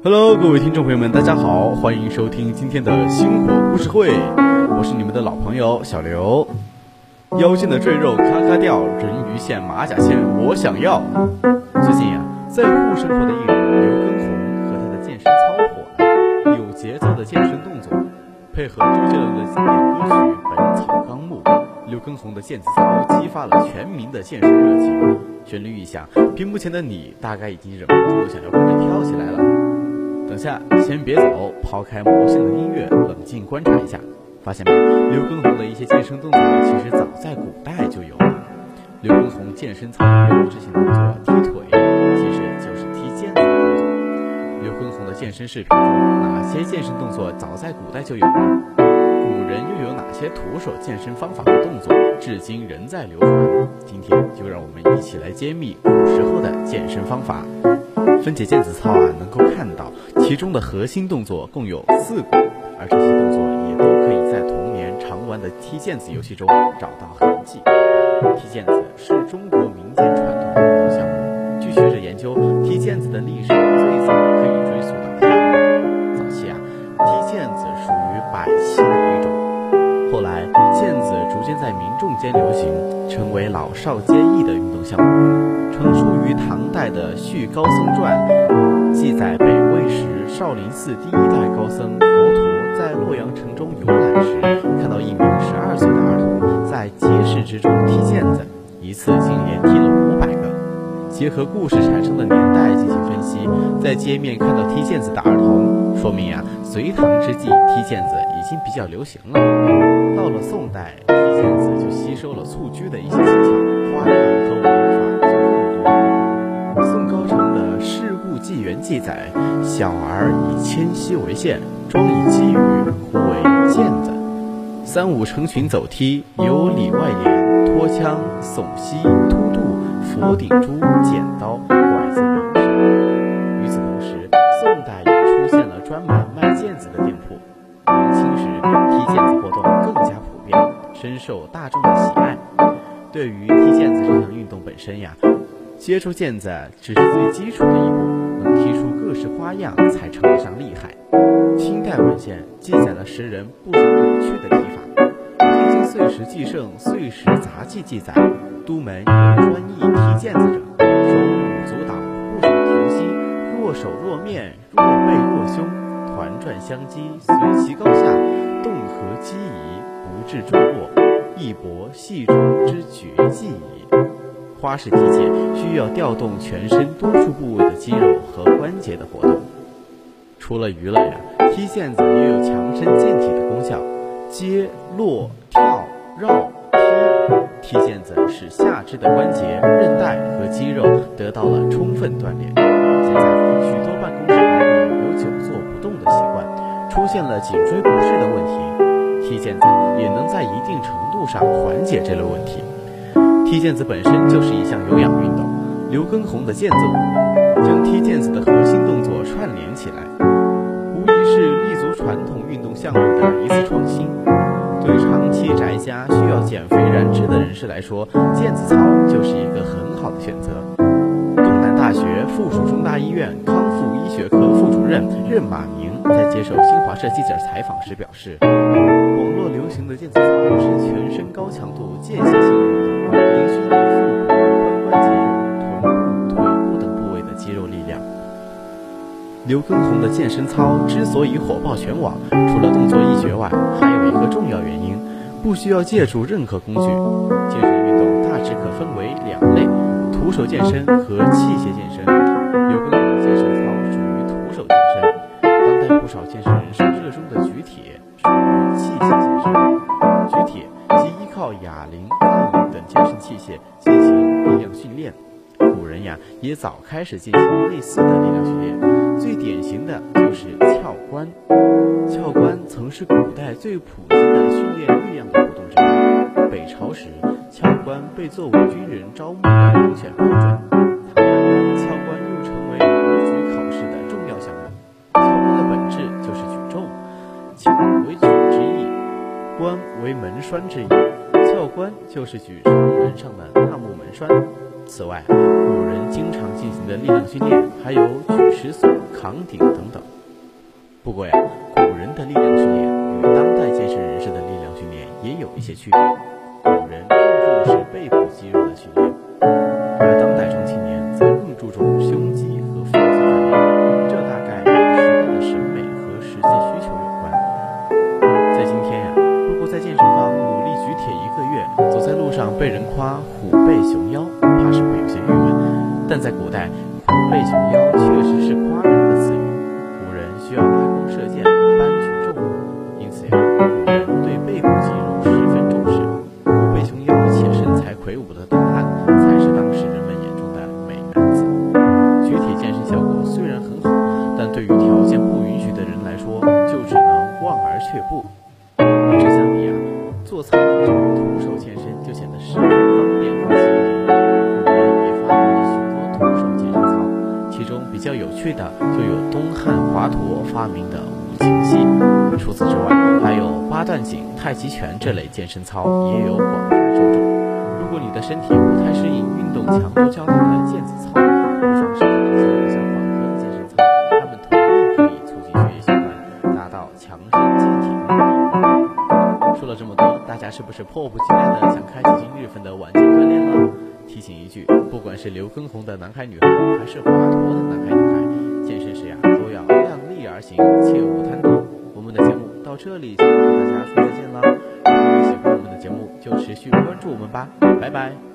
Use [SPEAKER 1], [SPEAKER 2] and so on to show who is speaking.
[SPEAKER 1] Hello，各位听众朋友们，大家好，欢迎收听今天的星火故事会，我是你们的老朋友小刘。腰间的赘肉咔咔掉，人鱼线、马甲线我想要。最近呀，在沪生活的艺人刘畊宏和他的健身操火了，有节奏的健身动作，配合周杰伦的经典歌曲《本草纲目》，刘畊宏的健子操激发了全民的健身热情。旋律一响，屏幕前的你大概已经忍不住想要跟着跳起来了。等下，先别走，抛开魔性的音乐，冷静观察一下，发现没？刘畊宏的一些健身动作其实早在古代就有了。刘畊宏健身操标志性动作踢腿，其实就是踢毽子的动作。刘畊宏的健身视频中，哪些健身动作早在古代就有了？古人又有哪些徒手健身方法和动作，至今仍在流传？今天就让我们一起来揭秘古时候的健身方法。分解毽子操啊，能够看到其中的核心动作共有四个，而这些动作也都可以在童年常玩的踢毽子游戏中找到痕迹。踢毽子是中国民间传统运动项目。据学者研究，踢毽子的历史最早可以追溯到汉。早期啊，踢毽子属于百戏的一种，后来毽子逐渐在民众间流行，成为老少皆宜的运动项目。成书于唐代的《续高僧传》，记载北魏时少林寺第一代高僧佛陀在洛阳城中游览时，看到一名十二岁的儿童在街市之中踢毽子，一次竟连踢了五百个。结合故事产生的年代进行分析，在街面看到踢毽子的儿童，说明啊，隋唐之际踢毽子已经比较流行了。到了宋代，毽子就吸收了蹴鞠的一些技巧、花样和玩法。纪元记载，小儿以牵膝为线，装以击羽，呼为毽子。三五成群走踢，有里外连，拖枪、耸膝、突肚、佛顶珠、剪刀、拐子等等。与此同时，宋代也出现了专门卖毽子的店深受大众的喜爱。对于踢毽子这项运动本身呀，接触毽子只是最基础的一步。能踢出各式花样，才称得上厉害。清代文献记载了十人不怎有趣的踢法，《天津岁时记胜岁时杂记》记载，都门有专艺踢毽子者，手舞足蹈，不守停息，若手若面，若背若胸，团转相击，随其高下，动和击宜，至中落，一搏戏中之绝技也。花式踢毽需要调动全身多处部位的肌肉和关节的活动。除了娱乐呀，踢毽子也有强身健体的功效。接、落、跳、绕、踢，踢毽子使下肢的关节、韧带和肌肉得到了充分锻炼。现在许多办公室白领有久坐不动的习惯，出现了颈椎不适的问题，踢毽子也能在一定程度上缓解这类问题。踢毽子本身就是一项有氧运动，刘畊宏的毽子舞将踢毽子的核心动作串联起来，无疑是立足传统运动项目的一次创新。对长期宅家需要减肥燃脂的人士来说，毽子操就是一个很好的选择。东南大学附属中大医院康复医学科副主任任马明在接受新华社记者采访时表示，流行的健身操是全身高强度间歇性运动。能训练腹部、髋关节、臀部、腿部等部位的肌肉力量。刘畊宏的健身操之所以火爆全网，除了动作一绝外，还有一个重要原因：不需要借助任何工具。健身运动大致可分为两类：徒手健身和器械健身。早开始进行类似的力量训练。最典型的就是撬关。撬关曾是古代最普及的训练力量的活动之一。北朝时，撬关被作为军人招募的遴选标准。唐代，撬关又成为武举考试的重要项目。撬关的本质就是举重，撬为举之意，关为门栓之意。撬关就是举双门上的大木门栓。此外，古人经常进行的力量训练还有举石锁、扛鼎等等。不过呀，古人的力量训练与当代健身人士的力量训练也有一些区别。古人注重是背部肌肉的训练，被人夸虎背熊腰。怕是会有些郁闷，但在古代，虎背熊腰确实是夸人的词语。古人需要拉弓射箭、搬举重物，因此呀，古人对背部肌肉十分重视。虎背熊腰且身材魁梧的大汉，才是当时人们眼中的美男子。举铁健身效果虽然很好，但对于条件不允许的人来说，就只能望而却步。与之相比啊，做操比较有趣的就有东汉华佗发明的五禽戏，除此之外，还有八段锦、太极拳这类健身操也有广泛受众。如果你的身体不太适应运动强度较大的毽子操，不妨试试这些比较缓和的健身操，它们同样可以促进血液循环，达到强身健体的目的。说了这么多，大家是不是迫不及待的想开启今日份的晚间锻炼了？提醒一句，不管是刘畊宏的男孩女孩，还是华佗的男孩女孩，都要量力而行，切勿贪多。我们的节目到这里就和大家说再见了。如果你喜欢我们的节目，就持续关注我们吧，拜拜。